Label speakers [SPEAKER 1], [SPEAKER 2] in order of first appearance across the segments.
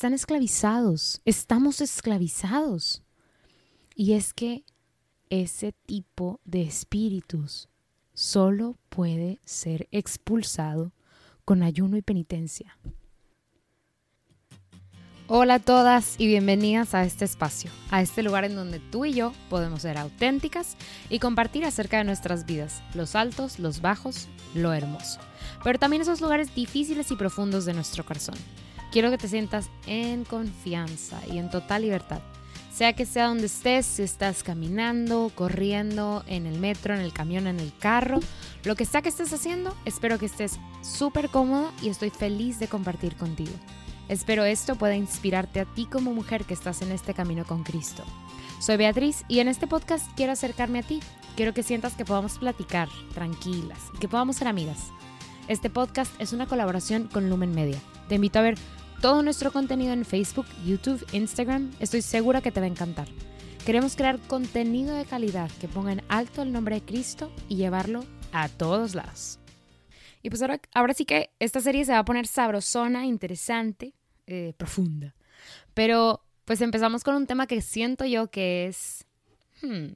[SPEAKER 1] están esclavizados, estamos esclavizados. Y es que ese tipo de espíritus solo puede ser expulsado con ayuno y penitencia. Hola a todas y bienvenidas a este espacio, a este lugar en donde tú y yo podemos ser auténticas y compartir acerca de nuestras vidas, los altos, los bajos, lo hermoso, pero también esos lugares difíciles y profundos de nuestro corazón. Quiero que te sientas en confianza y en total libertad sea que sea donde estés, si estás caminando, corriendo, en el metro, en el camión, en el carro, lo que sea que estés haciendo, espero que estés súper cómodo y estoy feliz de compartir contigo. Espero esto pueda inspirarte a ti como mujer que estás en este camino con Cristo. Soy Beatriz y en este podcast quiero acercarme a ti. Quiero que sientas que podamos platicar tranquilas y que podamos ser amigas. Este podcast es una colaboración con Lumen Media. Te invito a ver todo nuestro contenido en Facebook, YouTube, Instagram. Estoy segura que te va a encantar. Queremos crear contenido de calidad que ponga en alto el nombre de Cristo y llevarlo a todos lados. Y pues ahora, ahora sí que esta serie se va a poner sabrosona, interesante, eh, profunda. Pero pues empezamos con un tema que siento yo que es... Hmm,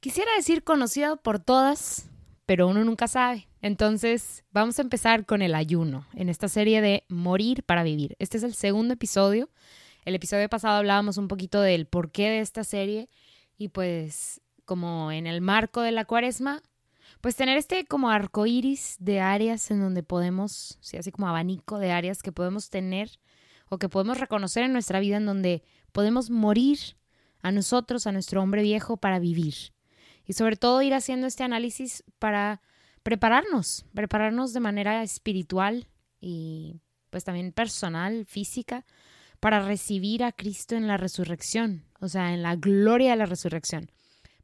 [SPEAKER 1] quisiera decir conocido por todas, pero uno nunca sabe. Entonces, vamos a empezar con el ayuno en esta serie de Morir para Vivir. Este es el segundo episodio. El episodio pasado hablábamos un poquito del porqué de esta serie y pues como en el marco de la cuaresma, pues tener este como arco iris de áreas en donde podemos, sí, así como abanico de áreas que podemos tener o que podemos reconocer en nuestra vida en donde podemos morir a nosotros, a nuestro hombre viejo para vivir. Y sobre todo ir haciendo este análisis para prepararnos, prepararnos de manera espiritual y pues también personal, física, para recibir a Cristo en la resurrección, o sea, en la gloria de la resurrección.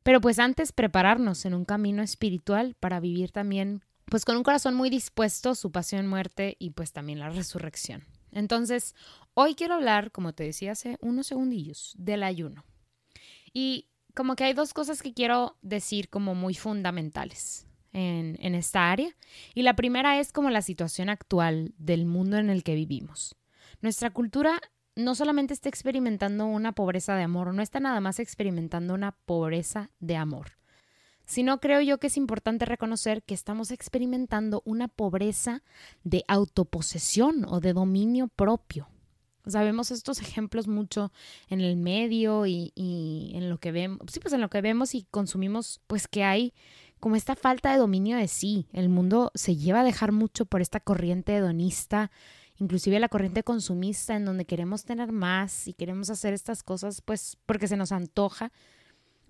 [SPEAKER 1] Pero pues antes prepararnos en un camino espiritual para vivir también pues con un corazón muy dispuesto, su pasión, muerte y pues también la resurrección. Entonces, hoy quiero hablar, como te decía hace unos segundillos, del ayuno. Y como que hay dos cosas que quiero decir como muy fundamentales en, esta área. Y la primera es como la situación actual del mundo en el que vivimos. Nuestra cultura no solamente está experimentando una pobreza de amor, no está nada más experimentando una pobreza de amor, sino creo yo que es importante reconocer que estamos experimentando una pobreza de autoposesión o de dominio propio. Sabemos estos ejemplos mucho en el medio y, y, en lo que vemos, sí, pues en lo que vemos y consumimos, pues que hay como esta falta de dominio de sí. El mundo se lleva a dejar mucho por esta corriente hedonista, inclusive la corriente consumista, en donde queremos tener más y queremos hacer estas cosas, pues porque se nos antoja,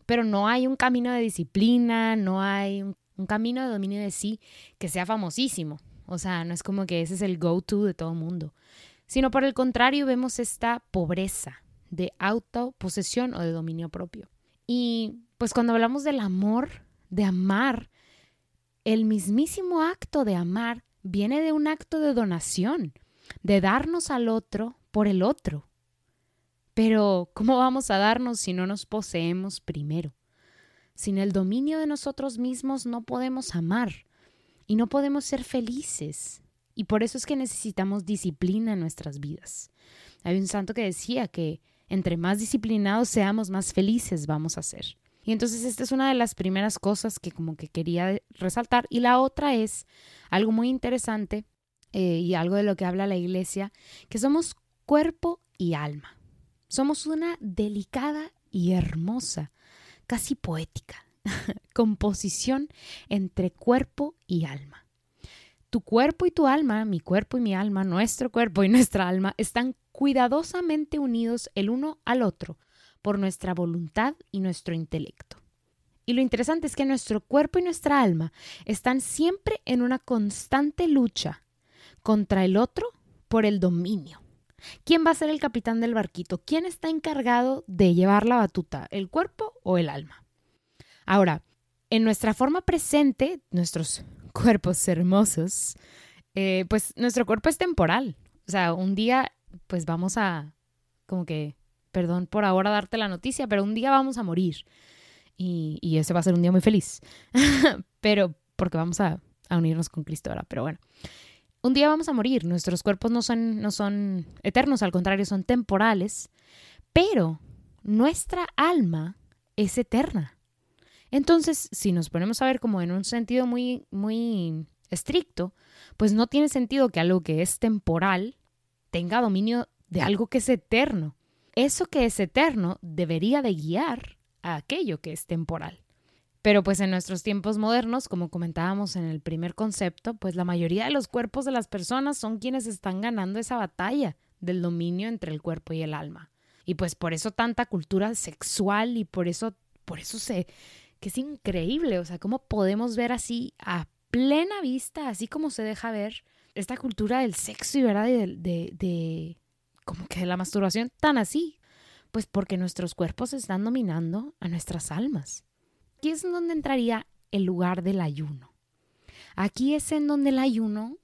[SPEAKER 1] pero no hay un camino de disciplina, no hay un, camino de dominio de sí que sea famosísimo. O sea, no es como que ese es el go-to de todo mundo, sino por el contrario vemos esta pobreza de autoposesión o de dominio propio. Y pues cuando hablamos del amor, de amar, el mismísimo acto de amar viene de un acto de donación, de darnos al otro por el otro. Pero, ¿cómo vamos a darnos si no nos poseemos primero? Sin el dominio de nosotros mismos no podemos amar y no podemos ser felices. Y por eso es que necesitamos disciplina en nuestras vidas. Hay un santo que decía que entre más disciplinados seamos, más felices vamos a ser. Y entonces esta es una de las primeras cosas que como que quería resaltar. Y la otra es algo muy interesante eh, y algo de lo que habla la iglesia, que somos cuerpo y alma. Somos una delicada y hermosa, casi poética, composición entre cuerpo y alma. Tu cuerpo y tu alma, mi cuerpo y mi alma, nuestro cuerpo y nuestra alma están cuidadosamente unidos el uno al otro por nuestra voluntad y nuestro intelecto. Y lo interesante es que nuestro cuerpo y nuestra alma están siempre en una constante lucha contra el otro por el dominio. ¿Quién va a ser el capitán del barquito? ¿Quién está encargado de llevar la batuta? ¿El cuerpo o el alma? Ahora, en nuestra forma presente, nuestros cuerpos hermosos, eh, pues nuestro cuerpo es temporal. O sea, un día, pues vamos a como que perdón por ahora darte la noticia, pero un día vamos a morir. Y, ese va a ser un día muy feliz. pero porque vamos a, unirnos con Cristo ahora. Pero bueno, Un día vamos a morir, nuestros cuerpos no son, no son eternos, al contrario, son temporales, pero nuestra alma es eterna. Entonces, si nos ponemos a ver como en un sentido muy, muy estricto, pues no tiene sentido que algo que es temporal tenga dominio de algo que es eterno. Eso que es eterno debería de guiar a aquello que es temporal. Pero pues en nuestros tiempos modernos, como comentábamos en el primer concepto, pues la mayoría de los cuerpos de las personas son quienes están ganando esa batalla del dominio entre el cuerpo y el alma. Y pues por eso tanta cultura sexual y por eso, por eso sé que es increíble, o sea, cómo podemos ver así a plena vista, así como se deja ver esta cultura del sexo y verdad de, de como que la masturbación tan así, pues porque nuestros cuerpos están dominando a nuestras almas. Aquí es en donde entraría el lugar del ayuno. Aquí es en donde el ayuno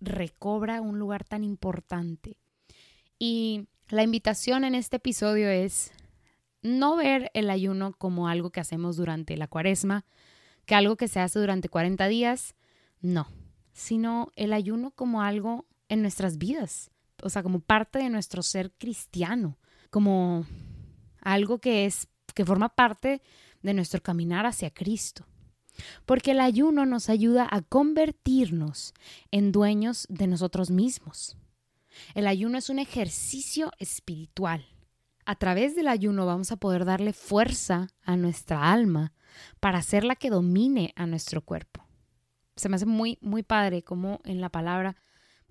[SPEAKER 1] recobra un lugar tan importante. Y la invitación en este episodio es no ver el ayuno como algo que hacemos durante la cuaresma, que algo que se hace durante 40 días, no, sino el ayuno como algo en nuestras vidas, o sea, como parte de nuestro ser cristiano, como algo que es que forma parte de nuestro caminar hacia Cristo. Porque el ayuno nos ayuda a convertirnos en dueños de nosotros mismos. El ayuno es un ejercicio espiritual. A través del ayuno vamos a poder darle fuerza a nuestra alma para hacerla que domine a nuestro cuerpo. Se me hace muy, muy padre como en la palabra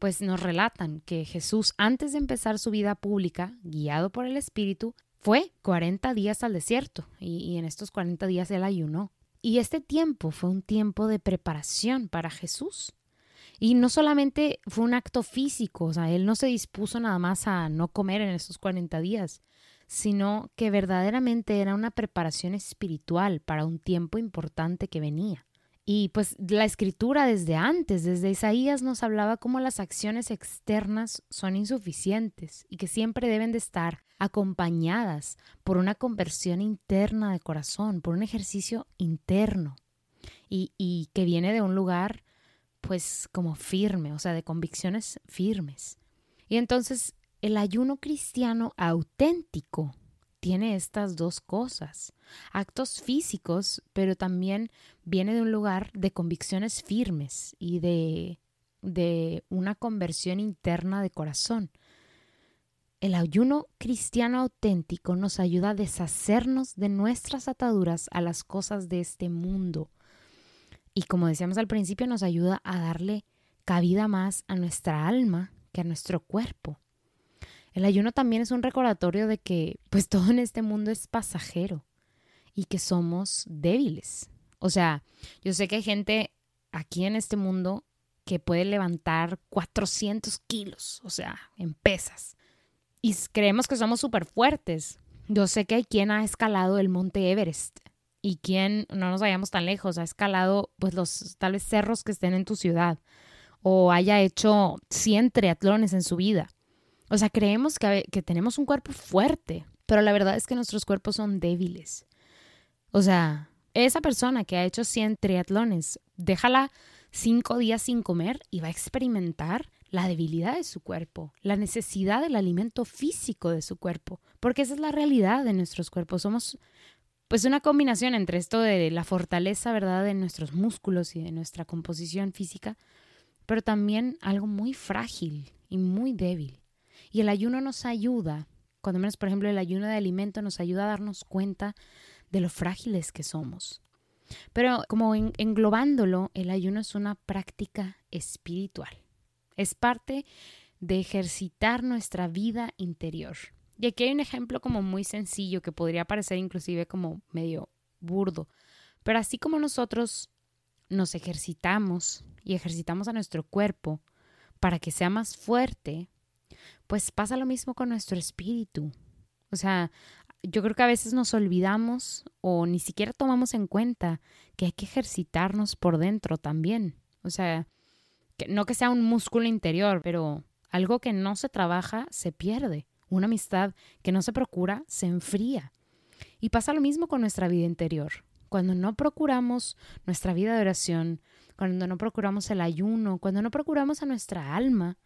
[SPEAKER 1] pues nos relatan que Jesús antes de empezar su vida pública, guiado por el Espíritu, fue 40 días al desierto y, en estos 40 días él ayunó. Y este tiempo fue un tiempo de preparación para Jesús. Y no solamente fue un acto físico, o sea, él no se dispuso nada más a no comer en estos 40 días, sino que verdaderamente era una preparación espiritual para un tiempo importante que venía. Y pues la escritura desde antes, desde Isaías, nos hablaba cómo las acciones externas son insuficientes y que siempre deben de estar acompañadas por una conversión interna de corazón, por un ejercicio interno y, y que viene de un lugar pues como firme, o sea, de convicciones firmes. Y entonces el ayuno cristiano auténtico tiene estas dos cosas, actos físicos, pero también viene de un lugar de convicciones firmes y de, de una conversión interna de corazón. El ayuno cristiano auténtico nos ayuda a deshacernos de nuestras ataduras a las cosas de este mundo. Y como decíamos al principio, nos ayuda a darle cabida más a nuestra alma que a nuestro cuerpo. El ayuno también es un recordatorio de que pues todo en este mundo es pasajero y que somos débiles. O sea, yo sé que hay gente aquí en este mundo que puede levantar 400 kilos, o sea, en pesas. Y creemos que somos súper fuertes. Yo sé que hay quien ha escalado el monte Everest y quien, no nos vayamos tan lejos, ha escalado pues los tal vez cerros que estén en tu ciudad o haya hecho 100 triatlones en su vida. O sea, creemos que, tenemos un cuerpo fuerte, pero la verdad es que nuestros cuerpos son débiles. O sea, esa persona que ha hecho 100 triatlones, déjala cinco días sin comer y va a experimentar la debilidad de su cuerpo, la necesidad del alimento físico de su cuerpo, porque esa es la realidad de nuestros cuerpos. Somos pues una combinación entre esto de la fortaleza, ¿verdad?, de nuestros músculos y de nuestra composición física, pero también algo muy frágil y muy débil. Y el ayuno nos ayuda, cuando menos por ejemplo el ayuno de alimento nos ayuda a darnos cuenta de lo frágiles que somos. Pero como englobándolo, el ayuno es una práctica espiritual. Es parte de ejercitar nuestra vida interior. Y aquí hay un ejemplo como muy sencillo que podría parecer inclusive como medio burdo. Pero así como nosotros nos ejercitamos y ejercitamos a nuestro cuerpo para que sea más fuerte, pues pasa lo mismo con nuestro espíritu. O sea, yo creo que a veces nos olvidamos o ni siquiera tomamos en cuenta que hay que ejercitarnos por dentro también. O sea, que no que sea un músculo interior, pero algo que no se trabaja se pierde. Una amistad que no se procura se enfría. Y pasa lo mismo con nuestra vida interior. Cuando no procuramos nuestra vida de oración, cuando no procuramos el ayuno, cuando no procuramos a nuestra alma,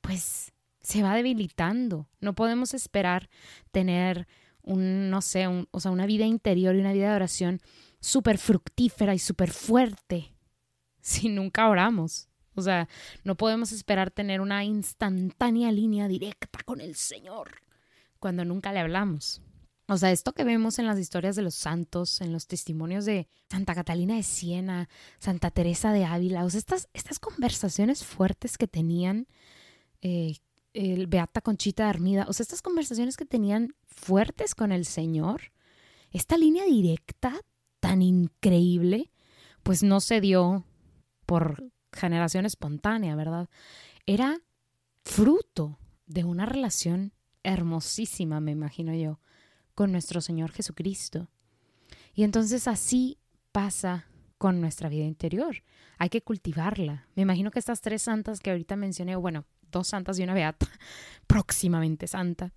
[SPEAKER 1] pues se va debilitando. No podemos esperar tener un, no sé, o sea, una vida interior y una vida de oración súper fructífera y súper fuerte si nunca oramos. O sea, no podemos esperar tener una instantánea línea directa con el Señor cuando nunca le hablamos. O sea, esto que vemos en las historias de los santos, en los testimonios de Santa Catalina de Siena, Santa Teresa de Ávila, o sea, estas, estas conversaciones fuertes que tenían eh, el Beata Conchita Armida, o sea, estas conversaciones que tenían fuertes con el Señor, esta línea directa tan increíble, pues no se dio por generación espontánea, ¿verdad? Era fruto de una relación hermosísima, me imagino yo, con nuestro Señor Jesucristo. Y entonces así pasa con nuestra vida interior. Hay que cultivarla. Me imagino que estas tres santas que ahorita mencioné, bueno, dos santas y una beata, próximamente santa,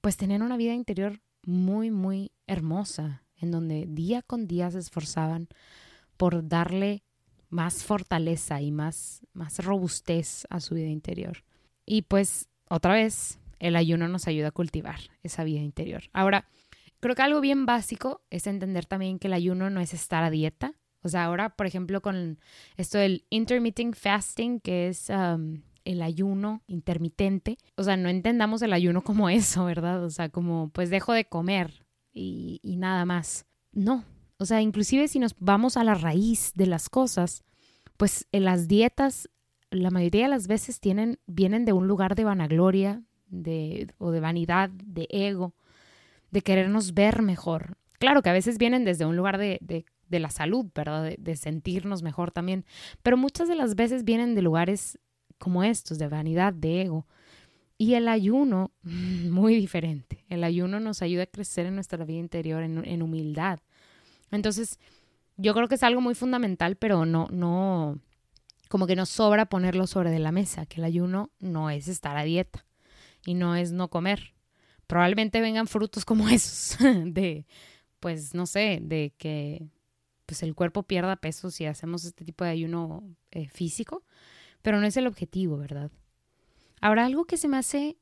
[SPEAKER 1] pues tenían una vida interior muy, muy hermosa, en donde día con día se esforzaban por darle más fortaleza y más, más robustez a su vida interior. Y pues otra vez, el ayuno nos ayuda a cultivar esa vida interior. Ahora, creo que algo bien básico es entender también que el ayuno no es estar a dieta. O sea, ahora, por ejemplo, con esto del intermittent fasting, que es um, el ayuno intermitente, o sea, no entendamos el ayuno como eso, ¿verdad? O sea, como pues dejo de comer y, nada más. No, o sea, inclusive si nos vamos a la raíz de las cosas, pues en las dietas la mayoría de las veces tienen, vienen de un lugar de vanagloria de, o de vanidad, de ego, de querernos ver mejor. Claro que a veces vienen desde un lugar de, de, de la salud, ¿verdad? De, sentirnos mejor también, pero muchas de las veces vienen de lugares como estos, de vanidad, de ego. Y el ayuno, muy diferente. El ayuno nos ayuda a crecer en nuestra vida interior, en, en humildad. Entonces, yo creo que es algo muy fundamental, pero no, no, como que nos sobra ponerlo sobre de la mesa, que el ayuno no es estar a dieta y no es no comer. Probablemente vengan frutos como esos, de, pues, no sé, de que pues el cuerpo pierda peso si hacemos este tipo de ayuno eh, físico, pero no es el objetivo, ¿verdad? Ahora, algo que se me hace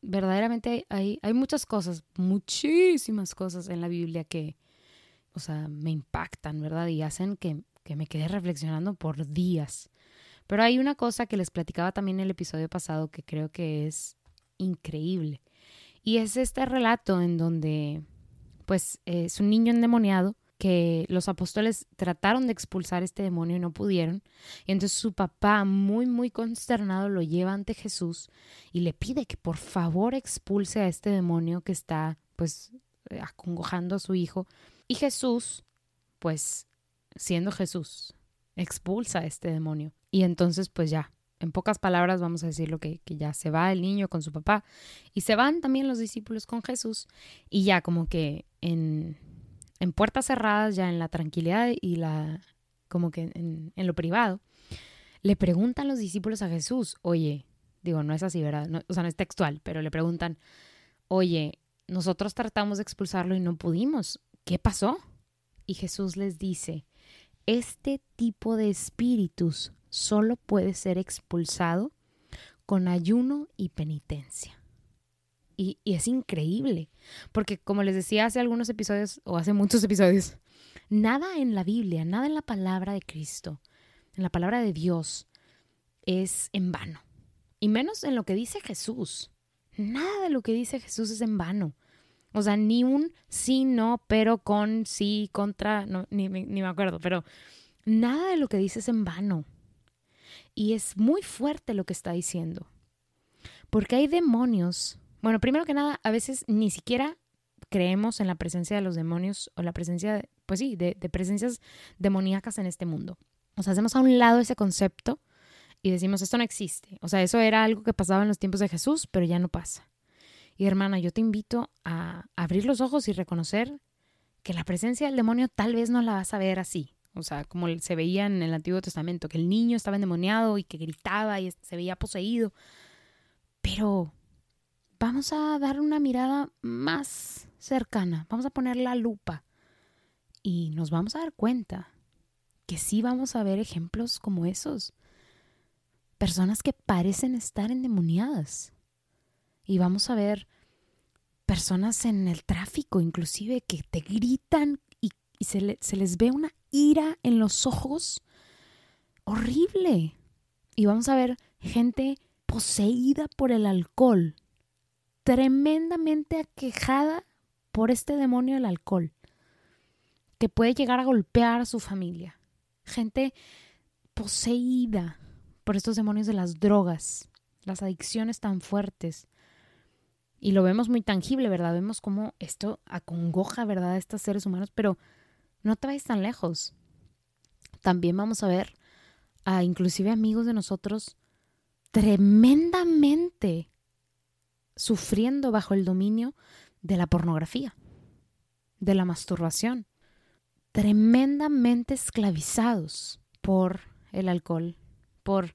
[SPEAKER 1] verdaderamente, hay, hay muchas cosas, muchísimas cosas en la Biblia que, o sea, me impactan, ¿verdad? Y hacen que, que me quede reflexionando por días. Pero hay una cosa que les platicaba también en el episodio pasado que creo que es increíble. Y es este relato en donde, pues, es un niño endemoniado que los apóstoles trataron de expulsar este demonio y no pudieron. Y entonces su papá, muy, muy consternado, lo lleva ante Jesús y le pide que por favor expulse a este demonio que está, pues, acongojando a su hijo y Jesús, pues siendo Jesús, expulsa a este demonio. Y entonces, pues ya, en pocas palabras vamos a decir lo que, que ya se va el niño con su papá y se van también los discípulos con Jesús y ya como que en, en puertas cerradas, ya en la tranquilidad y la, como que en, lo privado, le preguntan los discípulos a Jesús, oye, digo, no es así, ¿verdad? No, o sea, no es textual, pero le preguntan, oye, nosotros tratamos de expulsarlo y no pudimos. ¿qué pasó? Y Jesús les dice, este tipo de espíritus solo puede ser expulsado con ayuno y penitencia. Y, es increíble, porque como les decía hace algunos episodios, o hace muchos episodios, nada en la Biblia, nada en la palabra de Cristo, en la palabra de Dios, es en vano. Y menos en lo que dice Jesús. Nada de lo que dice Jesús es en vano. O sea, ni un sí, no, pero con sí, contra, no, ni, ni me acuerdo, pero nada de lo que dice es en vano. Y es muy fuerte lo que está diciendo. Porque hay demonios. Bueno, primero que nada, a veces ni siquiera creemos en la presencia de los demonios o la presencia, pues sí, de, presencias demoníacas en este mundo. O sea, hacemos a un lado ese concepto y decimos, esto no existe. O sea, eso era algo que pasaba en los tiempos de Jesús, pero ya no pasa. Y hermana, yo te invito a abrir los ojos y reconocer que la presencia del demonio tal vez no la vas a ver así. O sea, como se veía en el Antiguo Testamento, que el niño estaba endemoniado y que gritaba y se veía poseído. Pero vamos a dar una mirada más cercana, vamos a poner la lupa y nos vamos a dar cuenta que sí vamos a ver ejemplos como esos. Personas que parecen estar endemoniadas. Y vamos a ver personas en el tráfico, inclusive, que te gritan y, se, se les ve una ira en los ojos horrible. Y vamos a ver gente poseída por el alcohol, tremendamente aquejada por este demonio del alcohol, que puede llegar a golpear a su familia. Gente poseída por estos demonios de las drogas, las adicciones tan fuertes. Y lo vemos muy tangible, ¿verdad? Vemos cómo esto acongoja, ¿verdad?, a estos seres humanos, pero no te vayas tan lejos. También vamos a ver a inclusive amigos de nosotros tremendamente sufriendo bajo el dominio de la pornografía, de la masturbación, tremendamente esclavizados por el alcohol, por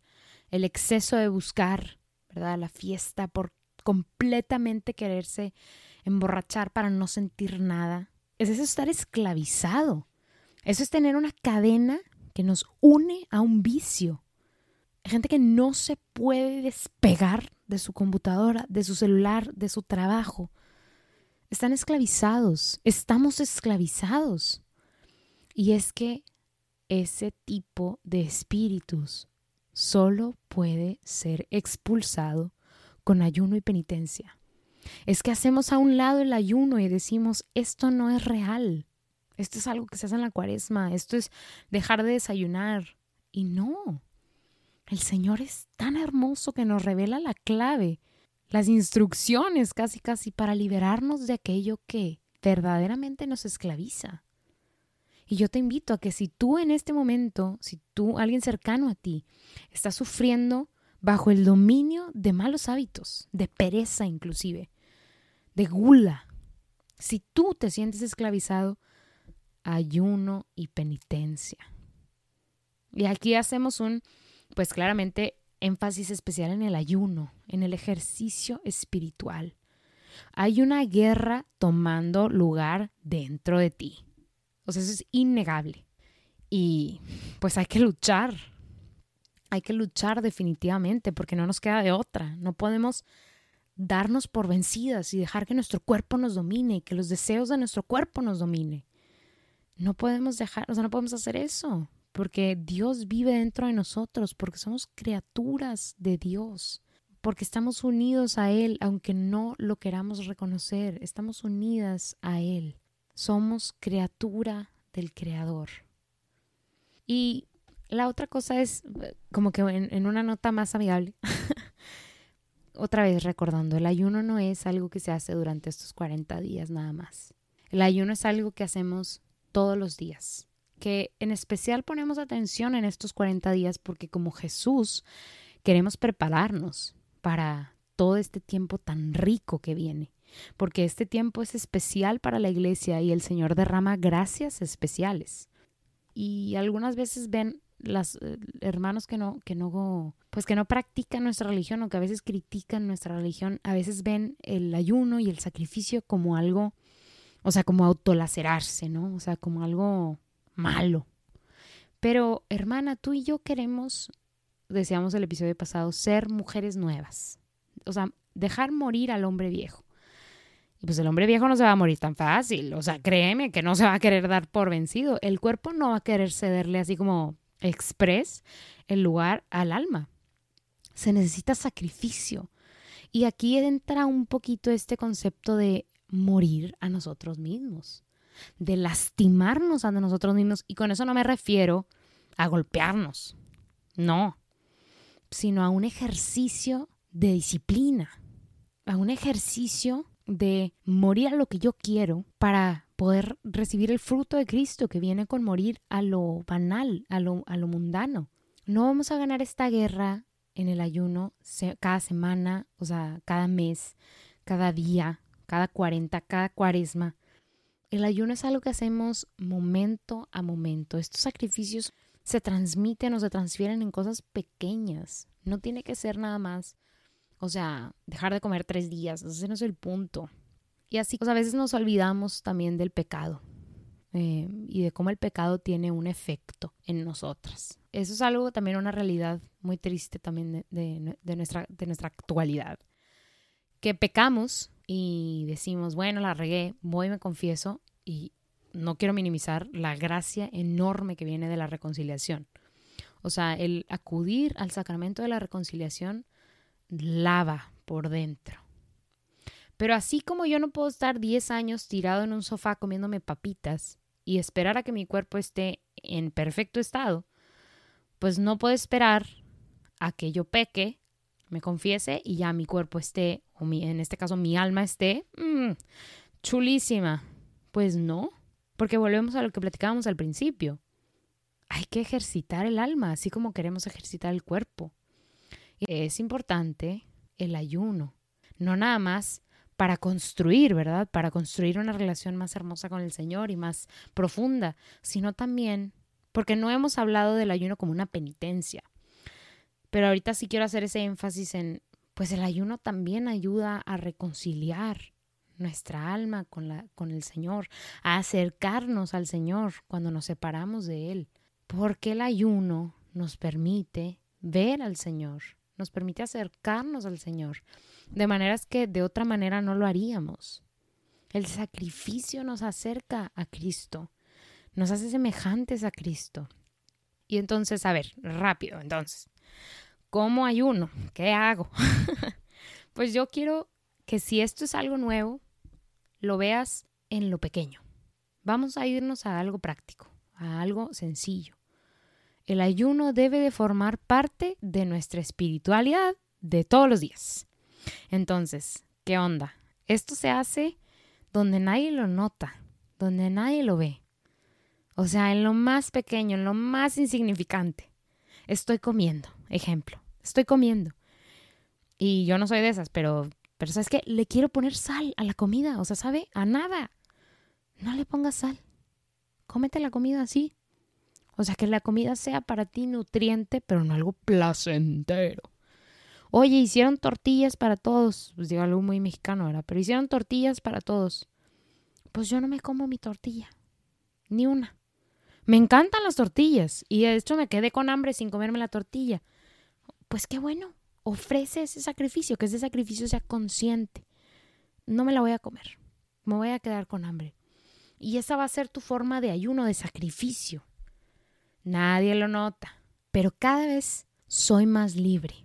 [SPEAKER 1] el exceso de buscar, ¿verdad? La fiesta, por completamente quererse emborrachar para no sentir nada. Es eso estar esclavizado. Eso es tener una cadena que nos une a un vicio. Hay gente que no se puede despegar de su computadora, de su celular, de su trabajo. Están esclavizados, estamos esclavizados. Y es que ese tipo de espíritus solo puede ser expulsado con ayuno y penitencia. Es que hacemos a un lado el ayuno y decimos, esto no es real. Esto es algo que se hace en la cuaresma, esto es dejar de desayunar. Y no, el Señor es tan hermoso que nos revela la clave, las instrucciones casi casi para liberarnos de aquello que verdaderamente nos esclaviza. Y yo te invito a que si tú en este momento, si tú, alguien cercano a ti, está sufriendo bajo el dominio de malos hábitos, de pereza inclusive, de gula, si tú te sientes esclavizado, ayuno y penitencia. Y aquí hacemos un, pues claramente, énfasis especial en el ayuno, en el ejercicio espiritual. Hay una guerra tomando lugar dentro de ti. O sea, eso es innegable. Y pues hay que luchar. Hay que luchar definitivamente porque no nos queda de otra. No podemos darnos por vencidas y dejar que nuestro cuerpo nos domine y que los deseos de nuestro cuerpo nos domine. No podemos dejar, o sea, no podemos hacer eso, porque Dios vive dentro de nosotros, porque somos criaturas de Dios, porque estamos unidos a Él, aunque no lo queramos reconocer, estamos unidas a Él. Somos criatura del Creador. Y la otra cosa es, como que en, en una nota más amigable, otra vez recordando, el ayuno no es algo que se hace durante estos 40 días nada más. El ayuno es algo que hacemos todos los días. Que en especial ponemos atención en estos 40 días porque como Jesús queremos prepararnos para todo este tiempo tan rico que viene. Porque este tiempo es especial para la iglesia y el Señor derrama gracias especiales. Y algunas veces ven los eh, hermanos que no, que no, pues que no practican nuestra religión o que a veces critican nuestra religión, a veces ven el ayuno y el sacrificio como algo o sea, como autolacerarse, ¿no? O sea, como algo malo. Pero, hermana, tú y yo queremos, decíamos el episodio pasado, ser mujeres nuevas. O sea, dejar morir al hombre viejo. Y pues el hombre viejo no se va a morir tan fácil. O sea, créeme que no se va a querer dar por vencido. El cuerpo no va a querer cederle así como express el lugar al alma. Se necesita sacrificio. Y aquí entra un poquito este concepto de morir a nosotros mismos, de lastimarnos a nosotros mismos. Y con eso no me refiero a golpearnos, no, sino a un ejercicio de disciplina, a un ejercicio de morir a lo que yo quiero para poder recibir el fruto de Cristo que viene con morir a lo banal, a lo, a lo mundano. No vamos a ganar esta guerra en el ayuno cada semana, o sea, cada mes, cada día, cada cuarenta, cada cuaresma. El ayuno es algo que hacemos momento a momento. Estos sacrificios se transmiten o se transfieren en cosas pequeñas. No tiene que ser nada más, o sea, dejar de comer tres días. Ese no es el punto. Y así, pues a veces nos olvidamos también del pecado. eh, y de cómo el pecado tiene un efecto en nosotras. Eso es algo también una realidad muy triste también de, nuestra, de nuestra actualidad. Que pecamos y decimos, bueno, la regué, voy y me confieso y no quiero minimizar la gracia enorme que viene de la reconciliación. O sea, el acudir al sacramento de la reconciliación lava por dentro. Pero así como yo no puedo estar 10 años tirado en un sofá comiéndome papitas y esperar a que mi cuerpo esté en perfecto estado, pues no puedo esperar a que yo peque, me confiese y ya mi cuerpo esté, o en este caso mi alma esté mm, chulísima. Pues no, porque volvemos a lo que platicábamos al principio. Hay que ejercitar el alma, así como queremos ejercitar el cuerpo. Es importante el ayuno, no nada más para construir, ¿verdad? Para construir una relación más hermosa con el Señor y más profunda, sino también porque no hemos hablado del ayuno como una penitencia. Pero ahorita sí quiero hacer ese énfasis en, pues el ayuno también ayuda a reconciliar nuestra alma con, la, con el Señor, a acercarnos al Señor cuando nos separamos de Él. Porque el ayuno nos permite ver al Señor, nos permite acercarnos al Señor, de maneras que de otra manera no lo haríamos. El sacrificio nos acerca a Cristo, nos hace semejantes a Cristo. Y entonces, a ver, rápido, entonces, ¿cómo ayuno? ¿Qué hago? pues yo quiero que si esto es algo nuevo, lo veas en lo pequeño. Vamos a irnos a algo práctico, a algo sencillo. El ayuno debe de formar parte de nuestra espiritualidad de todos los días. Entonces, ¿qué onda? Esto se hace donde nadie lo nota, donde nadie lo ve. O sea, en lo más pequeño, en lo más insignificante. Estoy comiendo, ejemplo. Estoy comiendo. Y yo no soy de esas, pero, pero ¿sabes qué? Le quiero poner sal a la comida. O sea, ¿sabe? A nada. No le pongas sal. Cómete la comida así. O sea, que la comida sea para ti nutriente, pero no algo placentero. Oye, hicieron tortillas para todos. Pues digo algo muy mexicano, ¿verdad? Pero hicieron tortillas para todos. Pues yo no me como mi tortilla. Ni una. Me encantan las tortillas. Y de hecho me quedé con hambre sin comerme la tortilla. Pues qué bueno. Ofrece ese sacrificio, que ese sacrificio sea consciente. No me la voy a comer. Me voy a quedar con hambre. Y esa va a ser tu forma de ayuno, de sacrificio. Nadie lo nota, pero cada vez soy más libre.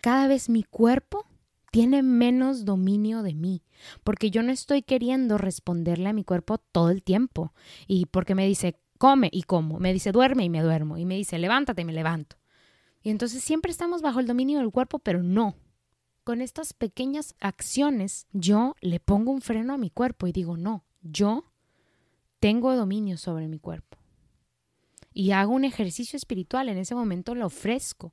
[SPEAKER 1] Cada vez mi cuerpo tiene menos dominio de mí, porque yo no estoy queriendo responderle a mi cuerpo todo el tiempo. Y porque me dice, come y como, me dice, duerme y me duermo, y me dice, levántate y me levanto. Y entonces siempre estamos bajo el dominio del cuerpo, pero no. Con estas pequeñas acciones yo le pongo un freno a mi cuerpo y digo, no, yo tengo dominio sobre mi cuerpo y hago un ejercicio espiritual, en ese momento lo ofrezco.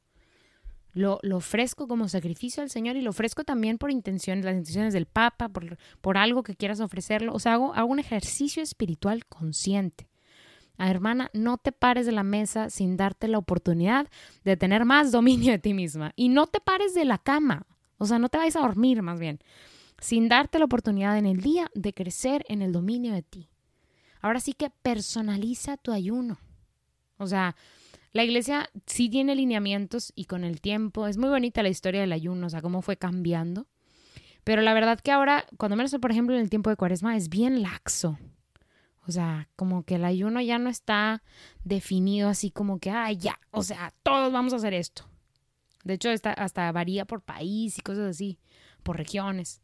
[SPEAKER 1] Lo, lo, ofrezco como sacrificio al Señor y lo ofrezco también por intenciones, las intenciones del Papa, por, por algo que quieras ofrecerlo. O sea, hago, hago un ejercicio espiritual consciente. Ah, hermana, no te pares de la mesa sin darte la oportunidad de tener más dominio de ti misma. Y no te pares de la cama. O sea, no te vayas a dormir más bien. Sin darte la oportunidad en el día de crecer en el dominio de ti. Ahora sí que personaliza tu ayuno. O sea, la iglesia sí tiene lineamientos y con el tiempo es muy bonita la historia del ayuno, o sea, cómo fue cambiando. Pero la verdad que ahora, cuando menos por ejemplo en el tiempo de cuaresma, es bien laxo. O sea, como que el ayuno ya no está definido así como que, ay, ya, o sea, todos vamos a hacer esto. De hecho, hasta varía por país y cosas así, por regiones.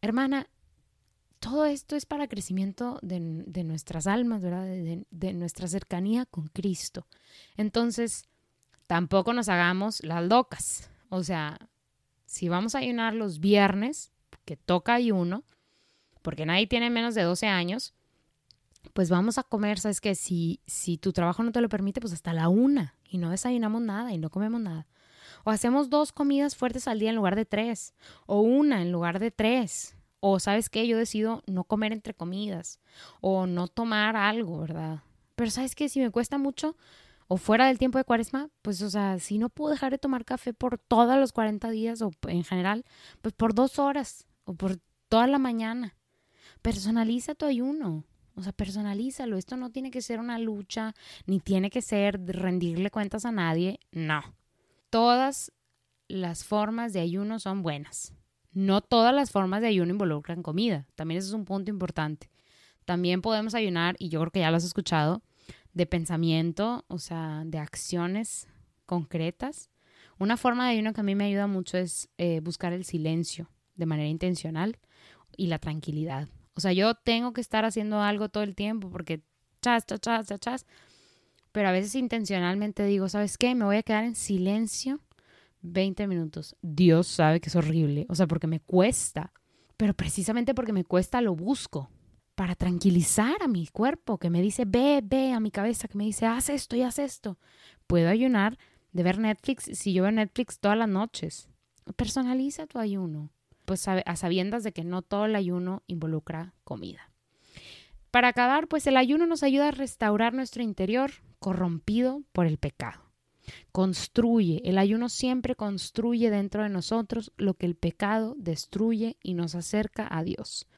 [SPEAKER 1] Hermana, todo esto es para crecimiento de, nuestras almas, ¿verdad? De, nuestra cercanía con Cristo. Entonces, tampoco nos hagamos las locas. O sea, si vamos a ayunar los viernes, que toca ayuno, porque nadie tiene menos de 12 años, pues vamos a comer, ¿sabes qué? Si, si tu trabajo no te lo permite, pues hasta la una y no desayunamos nada y no comemos nada. O hacemos dos comidas fuertes al día en lugar de tres, o una en lugar de tres. O sabes qué, yo decido no comer entre comidas o no tomar algo, ¿verdad? Pero sabes qué, si me cuesta mucho o fuera del tiempo de cuaresma, pues o sea, si no puedo dejar de tomar café por todos los 40 días o en general, pues por dos horas o por toda la mañana. Personaliza tu ayuno. O sea, personalízalo. Esto no tiene que ser una lucha, ni tiene que ser rendirle cuentas a nadie. No. Todas las formas de ayuno son buenas. No todas las formas de ayuno involucran comida. También eso es un punto importante. También podemos ayunar, y yo creo que ya lo has escuchado, de pensamiento, o sea, de acciones concretas. Una forma de ayuno que a mí me ayuda mucho es eh, buscar el silencio de manera intencional y la tranquilidad. O sea, yo tengo que estar haciendo algo todo el tiempo porque chas, chas, chas, chas, pero a veces intencionalmente digo, ¿sabes qué? Me voy a quedar en silencio 20 minutos. Dios sabe que es horrible, o sea, porque me cuesta, pero precisamente porque me cuesta lo busco para tranquilizar a mi cuerpo, que me dice, ve, ve, a mi cabeza, que me dice, haz esto y haz esto. Puedo ayunar de ver Netflix si yo veo Netflix todas las noches. Personaliza tu ayuno, pues a sabiendas de que no todo el ayuno involucra comida. Para acabar, pues el ayuno nos ayuda a restaurar nuestro interior corrompido por el pecado. Construye, el ayuno siempre construye dentro de nosotros lo que el pecado destruye y nos acerca a Dios.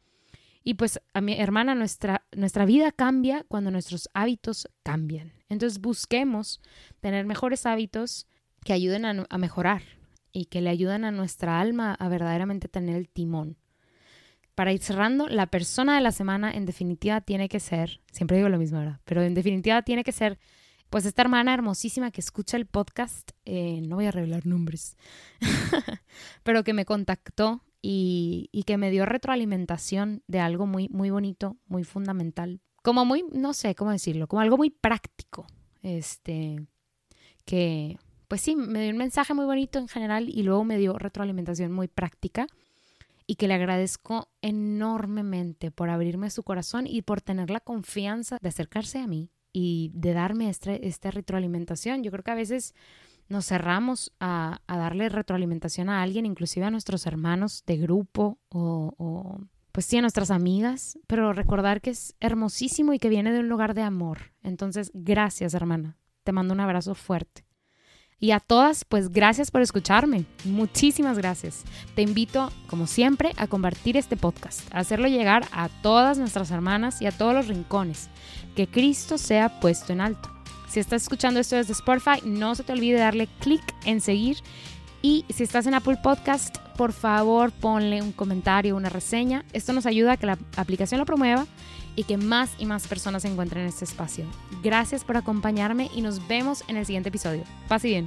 [SPEAKER 1] Y pues, a mi hermana, nuestra, nuestra vida cambia cuando nuestros hábitos cambian. Entonces busquemos tener mejores hábitos que ayuden a, a mejorar y que le ayuden a nuestra alma a verdaderamente tener el timón. Para ir cerrando, la persona de la semana en definitiva tiene que ser, siempre digo lo mismo, ¿verdad? Pero en definitiva tiene que ser, pues esta hermana hermosísima que escucha el podcast, eh, no voy a revelar nombres, pero que me contactó y, que me dio retroalimentación de algo muy, muy bonito, muy fundamental, como muy, no sé cómo decirlo, como algo muy práctico, este, que, pues sí, me dio un mensaje muy bonito en general y luego me dio retroalimentación muy práctica y que le agradezco enormemente por abrirme su corazón y por tener la confianza de acercarse a mí y de darme este, esta retroalimentación. Yo creo que a veces nos cerramos a, darle retroalimentación a alguien, inclusive a nuestros hermanos de grupo o, o, pues sí, a nuestras amigas, pero recordar que es hermosísimo y que viene de un lugar de amor. Entonces, gracias hermana, te mando un abrazo fuerte. Y a todas, pues gracias por escucharme. Muchísimas gracias. Te invito, como siempre, a compartir este podcast, a hacerlo llegar a todas nuestras hermanas y a todos los rincones. Que Cristo sea puesto en alto. Si estás escuchando esto desde Spotify, no se te olvide darle clic en seguir. Y si estás en Apple Podcast, por favor ponle un comentario, una reseña. Esto nos ayuda a que la aplicación lo promueva y que más y más personas se encuentren en este espacio. Gracias por acompañarme y nos vemos en el siguiente episodio. Pase bien.